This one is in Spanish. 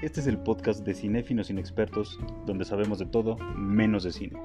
Este es el podcast de Cinéfinos Inexpertos, donde sabemos de todo menos de cine.